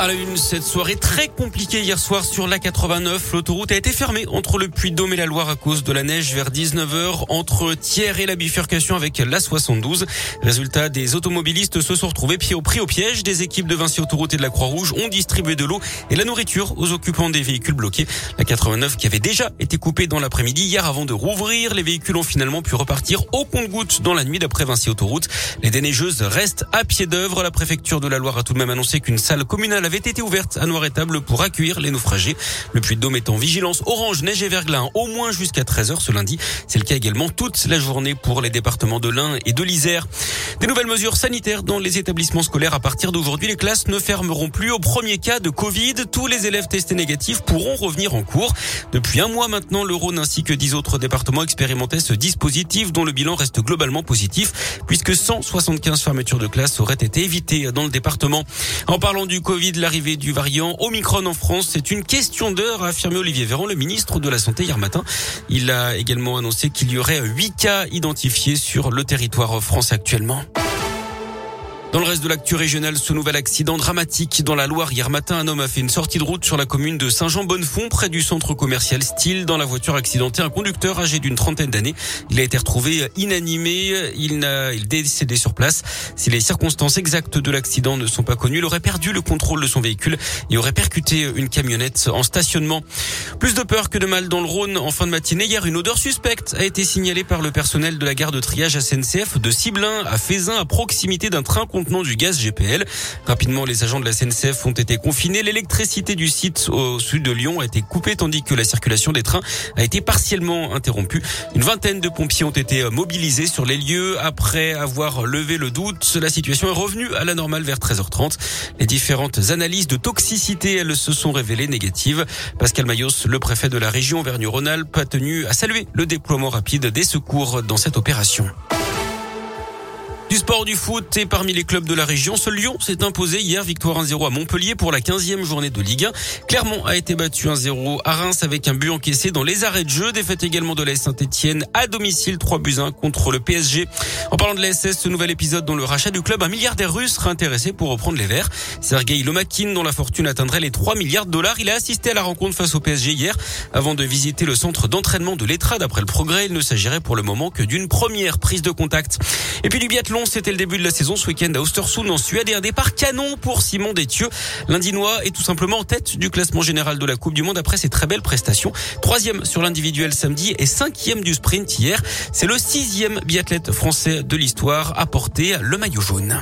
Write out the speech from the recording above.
À la une, cette soirée très compliquée hier soir sur la 89. L'autoroute a été fermée entre le Puy-de-Dôme et la Loire à cause de la neige vers 19h entre Thiers et la bifurcation avec la 72. Résultat, des automobilistes se sont retrouvés pieds au prix au piège. Des équipes de Vinci Autoroute et de la Croix-Rouge ont distribué de l'eau et la nourriture aux occupants des véhicules bloqués. La 89 qui avait déjà été coupée dans l'après-midi hier avant de rouvrir. Les véhicules ont finalement pu repartir au compte-goutte dans la nuit d'après Vinci Autoroute. Les déneigeuses restent à pied d'œuvre. La préfecture de la Loire a tout de même annoncé qu'une salle communale avait été ouverte à Noir-et-Table pour accueillir les naufragés. Le Puy-de-Dôme est en vigilance orange, neige et verglas au moins jusqu'à 13h ce lundi. C'est le cas également toute la journée pour les départements de l'Ain et de l'Isère. Des nouvelles mesures sanitaires dans les établissements scolaires. À partir d'aujourd'hui, les classes ne fermeront plus au premier cas de Covid. Tous les élèves testés négatifs pourront revenir en cours. Depuis un mois maintenant, le Rhône ainsi que dix autres départements expérimentaient ce dispositif dont le bilan reste globalement positif puisque 175 fermetures de classes auraient été évitées dans le département. En parlant du Covid, l'arrivée du variant Omicron en France, c'est une question d'heure, a affirmé Olivier Véran, le ministre de la Santé hier matin. Il a également annoncé qu'il y aurait huit cas identifiés sur le territoire français actuellement. Dans le reste de l'actu régionale, ce nouvel accident dramatique dans la Loire. Hier matin, un homme a fait une sortie de route sur la commune de Saint-Jean-Bonnefond, près du centre commercial Style. Dans la voiture accidentée, un conducteur âgé d'une trentaine d'années. Il a été retrouvé inanimé. Il n'a, il décédé sur place. Si les circonstances exactes de l'accident ne sont pas connues, il aurait perdu le contrôle de son véhicule et aurait percuté une camionnette en stationnement. Plus de peur que de mal dans le Rhône. En fin de matinée, hier, une odeur suspecte a été signalée par le personnel de la gare de triage SNCF de Ciblin à Fézin, à proximité d'un train du gaz GPL. Rapidement, les agents de la SNCF ont été confinés. L'électricité du site au sud de Lyon a été coupée tandis que la circulation des trains a été partiellement interrompue. Une vingtaine de pompiers ont été mobilisés sur les lieux. Après avoir levé le doute, la situation est revenue à la normale vers 13h30. Les différentes analyses de toxicité, elles se sont révélées négatives. Pascal Mayos, le préfet de la région Auvergne-Rhône-Alpes, a tenu à saluer le déploiement rapide des secours dans cette opération. Du sport du foot et parmi les clubs de la région, seul Lyon s'est imposé hier victoire 1-0 à Montpellier pour la 15e journée de Ligue 1. Clermont a été battu 1-0 à Reims avec un but encaissé dans les arrêts de jeu. Défaite également de la Saint-Etienne à domicile 3 buts 1 contre le PSG. En parlant de la SS, ce nouvel épisode dans le rachat du club, un milliardaire russe sera intéressé pour reprendre les Verts. Sergei Lomakin, dont la fortune atteindrait les 3 milliards de dollars, il a assisté à la rencontre face au PSG hier avant de visiter le centre d'entraînement de l'Etra. D'après le progrès, il ne s'agirait pour le moment que d'une première prise de contact. Et puis du biathlon, c'était le début de la saison ce week-end à Ostersund en Suède et un départ canon pour Simon Détieux. L'Indinois est tout simplement en tête du classement général de la Coupe du Monde après ses très belles prestations. Troisième sur l'individuel samedi et cinquième du sprint hier. C'est le sixième biathlète français de l'histoire à porter le maillot jaune.